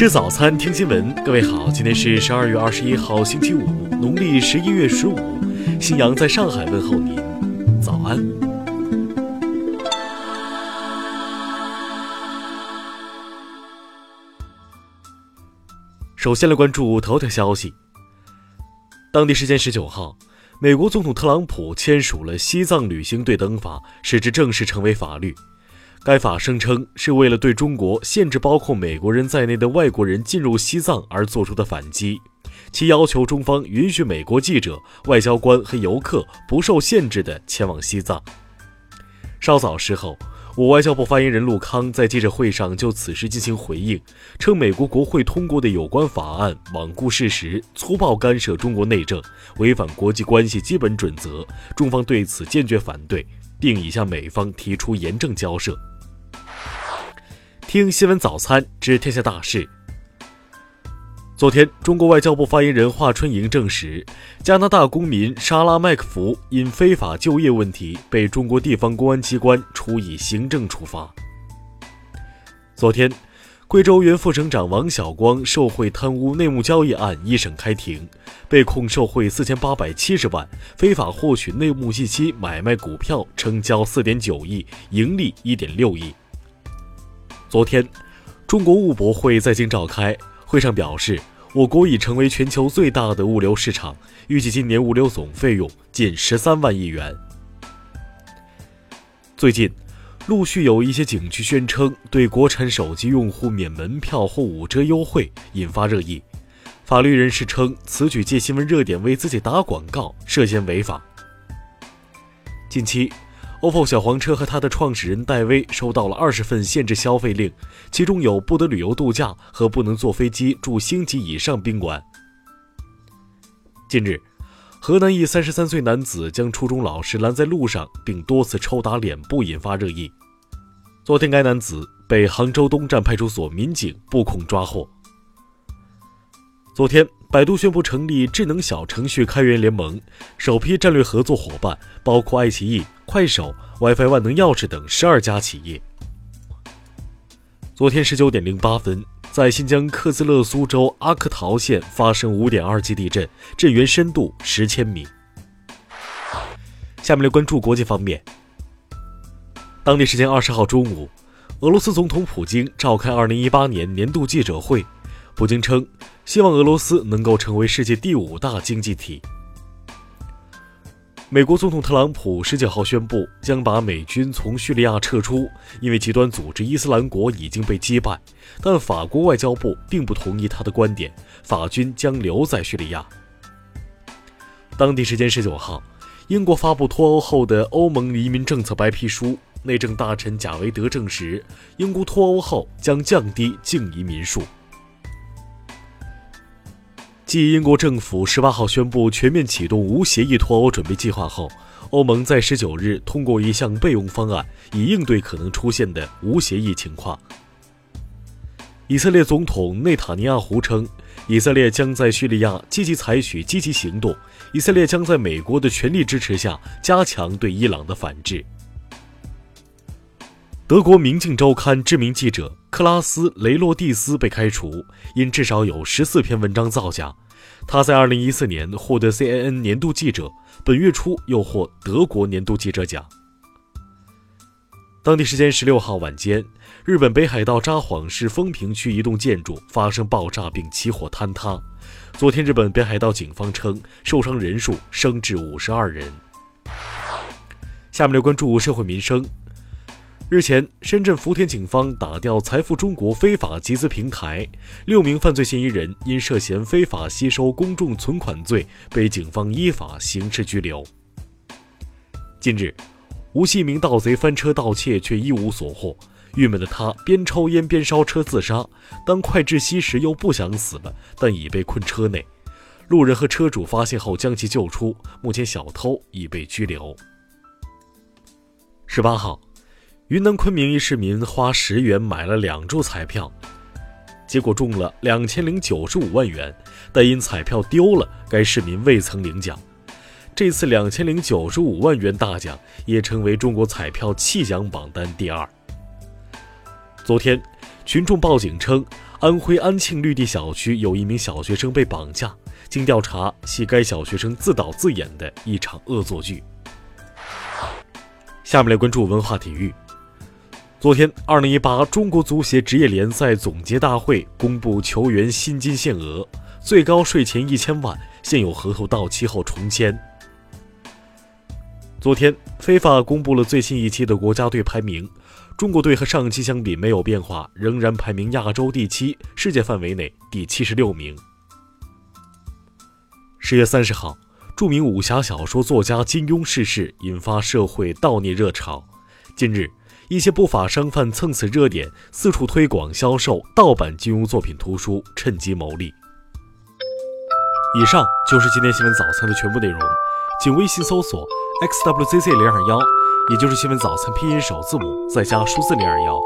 吃早餐，听新闻。各位好，今天是十二月二十一号，星期五，农历十一月十五。新阳在上海问候您，早安。首先来关注头条消息。当地时间十九号，美国总统特朗普签署了《西藏旅行对等法》，使之正式成为法律。该法声称是为了对中国限制包括美国人在内的外国人进入西藏而做出的反击，其要求中方允许美国记者、外交官和游客不受限制地前往西藏。稍早时候，我外交部发言人陆康在记者会上就此事进行回应，称美国国会通过的有关法案罔顾事实，粗暴干涉中国内政，违反国际关系基本准则，中方对此坚决反对，并已向美方提出严正交涉。听新闻早餐知天下大事。昨天，中国外交部发言人华春莹证实，加拿大公民莎拉麦克福因非法就业问题被中国地方公安机关处以行政处罚。昨天，贵州原副省长王晓光受贿贪污内幕交易案一审开庭，被控受贿四千八百七十万，非法获取内幕信息买卖股票，成交四点九亿，盈利一点六亿。昨天，中国物博会在京召开，会上表示，我国已成为全球最大的物流市场，预计今年物流总费用近十三万亿元。最近，陆续有一些景区宣称对国产手机用户免门票或五折优惠，引发热议。法律人士称，此举借新闻热点为自己打广告，涉嫌违法。近期。OPPO 小黄车和它的创始人戴威收到了二十份限制消费令，其中有不得旅游度假和不能坐飞机住星级以上宾馆。近日，河南一三十三岁男子将初中老师拦在路上，并多次抽打脸部，引发热议。昨天，该男子被杭州东站派出所民警布控抓获。昨天。百度宣布成立智能小程序开源联盟，首批战略合作伙伴包括爱奇艺、快手、WiFi 万能钥匙等十二家企业。昨天十九点零八分，在新疆克孜勒苏州阿克陶县发生五点二级地震，震源深度十千米。下面来关注国际方面。当地时间二十号中午，俄罗斯总统普京召开二零一八年年度记者会，普京称。希望俄罗斯能够成为世界第五大经济体。美国总统特朗普十九号宣布将把美军从叙利亚撤出，因为极端组织伊斯兰国已经被击败。但法国外交部并不同意他的观点，法军将留在叙利亚。当地时间十九号，英国发布脱欧后的欧盟移民政策白皮书，内政大臣贾维德证实，英国脱欧后将降低净移民数。继英国政府十八号宣布全面启动无协议脱欧准备计划后，欧盟在十九日通过一项备用方案，以应对可能出现的无协议情况。以色列总统内塔尼亚胡称，以色列将在叙利亚积极采取积极行动，以色列将在美国的全力支持下加强对伊朗的反制。德国《明镜周刊》知名记者克拉斯·雷洛蒂斯被开除，因至少有十四篇文章造假。他在2014年获得 CNN 年度记者，本月初又获德国年度记者奖。当地时间十六号晚间，日本北海道札幌市丰平区一栋建筑发生爆炸并起火坍塌。昨天，日本北海道警方称，受伤人数升至五十二人。下面来关注社会民生。日前，深圳福田警方打掉财富中国非法集资平台，六名犯罪嫌疑人因涉嫌非法吸收公众存款罪，被警方依法刑事拘留。近日，无锡一名盗贼翻车盗窃却一无所获，郁闷的他边抽烟边烧车自杀，当快窒息时又不想死了，但已被困车内。路人和车主发现后将其救出，目前小偷已被拘留。十八号。云南昆明一市民花十元买了两注彩票，结果中了两千零九十五万元，但因彩票丢了，该市民未曾领奖。这次两千零九十五万元大奖也成为中国彩票弃奖榜单第二。昨天，群众报警称，安徽安庆绿地小区有一名小学生被绑架，经调查，系该小学生自导自演的一场恶作剧。下面来关注文化体育。昨天，二零一八中国足协职业联赛总结大会公布球员薪金限额，最高税前一千万，现有合同到期后重签。昨天，非法公布了最新一期的国家队排名，中国队和上期相比没有变化，仍然排名亚洲第七，世界范围内第七十六名。十月三十号，著名武侠小说作家金庸逝世，引发社会悼念热潮。近日，一些不法商贩蹭此热点，四处推广销售盗版金庸作品图书，趁机牟利。以上就是今天新闻早餐的全部内容，请微信搜索。xwzc 零二幺，也就是新闻早餐拼音首字母再加数字零二幺。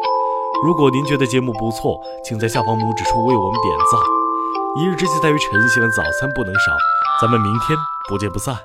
如果您觉得节目不错，请在下方拇指处为我们点赞。一日之计在于晨，新闻早餐不能少。咱们明天不见不散。